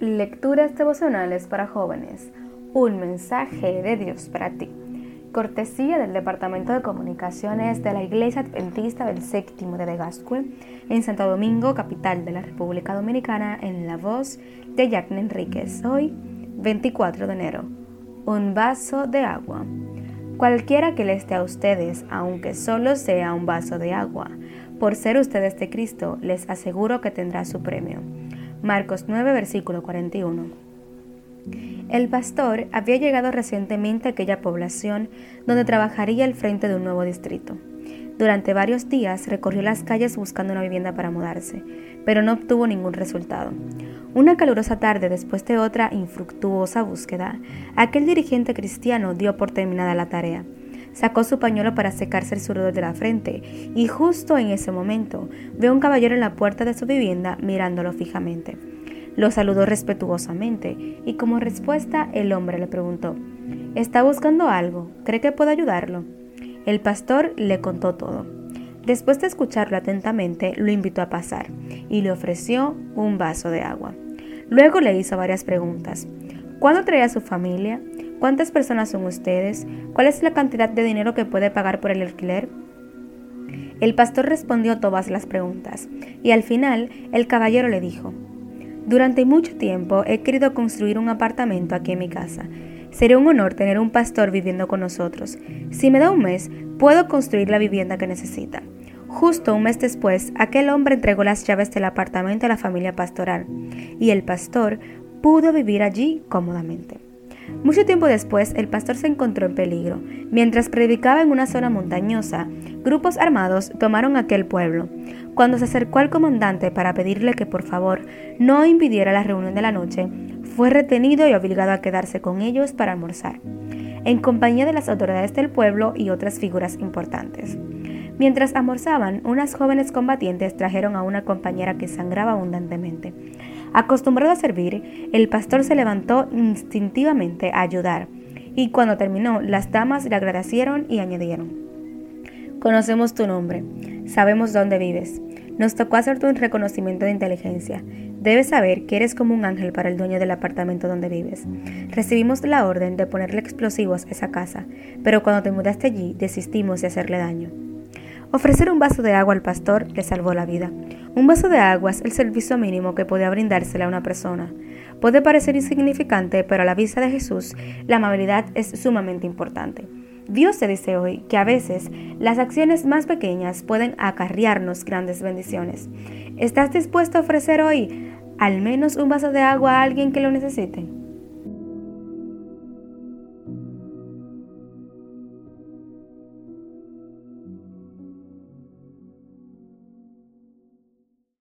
Lecturas devocionales para jóvenes. Un mensaje de Dios para ti. Cortesía del Departamento de Comunicaciones de la Iglesia Adventista del Séptimo de Gascue en Santo Domingo, capital de la República Dominicana, en la voz de Jacqueline Enríquez. Hoy, 24 de enero. Un vaso de agua. Cualquiera que les dé a ustedes, aunque solo sea un vaso de agua, por ser ustedes de Cristo, les aseguro que tendrá su premio. Marcos 9, versículo 41. El pastor había llegado recientemente a aquella población donde trabajaría al frente de un nuevo distrito. Durante varios días recorrió las calles buscando una vivienda para mudarse, pero no obtuvo ningún resultado. Una calurosa tarde después de otra infructuosa búsqueda, aquel dirigente cristiano dio por terminada la tarea. Sacó su pañuelo para secarse el sudor de la frente y justo en ese momento a un caballero en la puerta de su vivienda mirándolo fijamente. Lo saludó respetuosamente y como respuesta el hombre le preguntó, ¿Está buscando algo? ¿Cree que puedo ayudarlo? El pastor le contó todo. Después de escucharlo atentamente, lo invitó a pasar y le ofreció un vaso de agua. Luego le hizo varias preguntas. ¿Cuándo trae a su familia? ¿Cuántas personas son ustedes? ¿Cuál es la cantidad de dinero que puede pagar por el alquiler? El pastor respondió todas las preguntas y al final el caballero le dijo, durante mucho tiempo he querido construir un apartamento aquí en mi casa. Sería un honor tener un pastor viviendo con nosotros. Si me da un mes, puedo construir la vivienda que necesita. Justo un mes después, aquel hombre entregó las llaves del apartamento a la familia pastoral y el pastor pudo vivir allí cómodamente. Mucho tiempo después, el pastor se encontró en peligro. Mientras predicaba en una zona montañosa, grupos armados tomaron aquel pueblo. Cuando se acercó al comandante para pedirle que por favor no impidiera la reunión de la noche, fue retenido y obligado a quedarse con ellos para almorzar, en compañía de las autoridades del pueblo y otras figuras importantes. Mientras almorzaban, unas jóvenes combatientes trajeron a una compañera que sangraba abundantemente. Acostumbrado a servir, el pastor se levantó instintivamente a ayudar, y cuando terminó, las damas le agradecieron y añadieron, Conocemos tu nombre, sabemos dónde vives. Nos tocó hacerte un reconocimiento de inteligencia. Debes saber que eres como un ángel para el dueño del apartamento donde vives. Recibimos la orden de ponerle explosivos a esa casa, pero cuando te mudaste allí desistimos de hacerle daño. Ofrecer un vaso de agua al pastor le salvó la vida. Un vaso de agua es el servicio mínimo que podía brindársele a una persona. Puede parecer insignificante, pero a la vista de Jesús, la amabilidad es sumamente importante. Dios te dice hoy que a veces las acciones más pequeñas pueden acarrearnos grandes bendiciones. ¿Estás dispuesto a ofrecer hoy al menos un vaso de agua a alguien que lo necesite?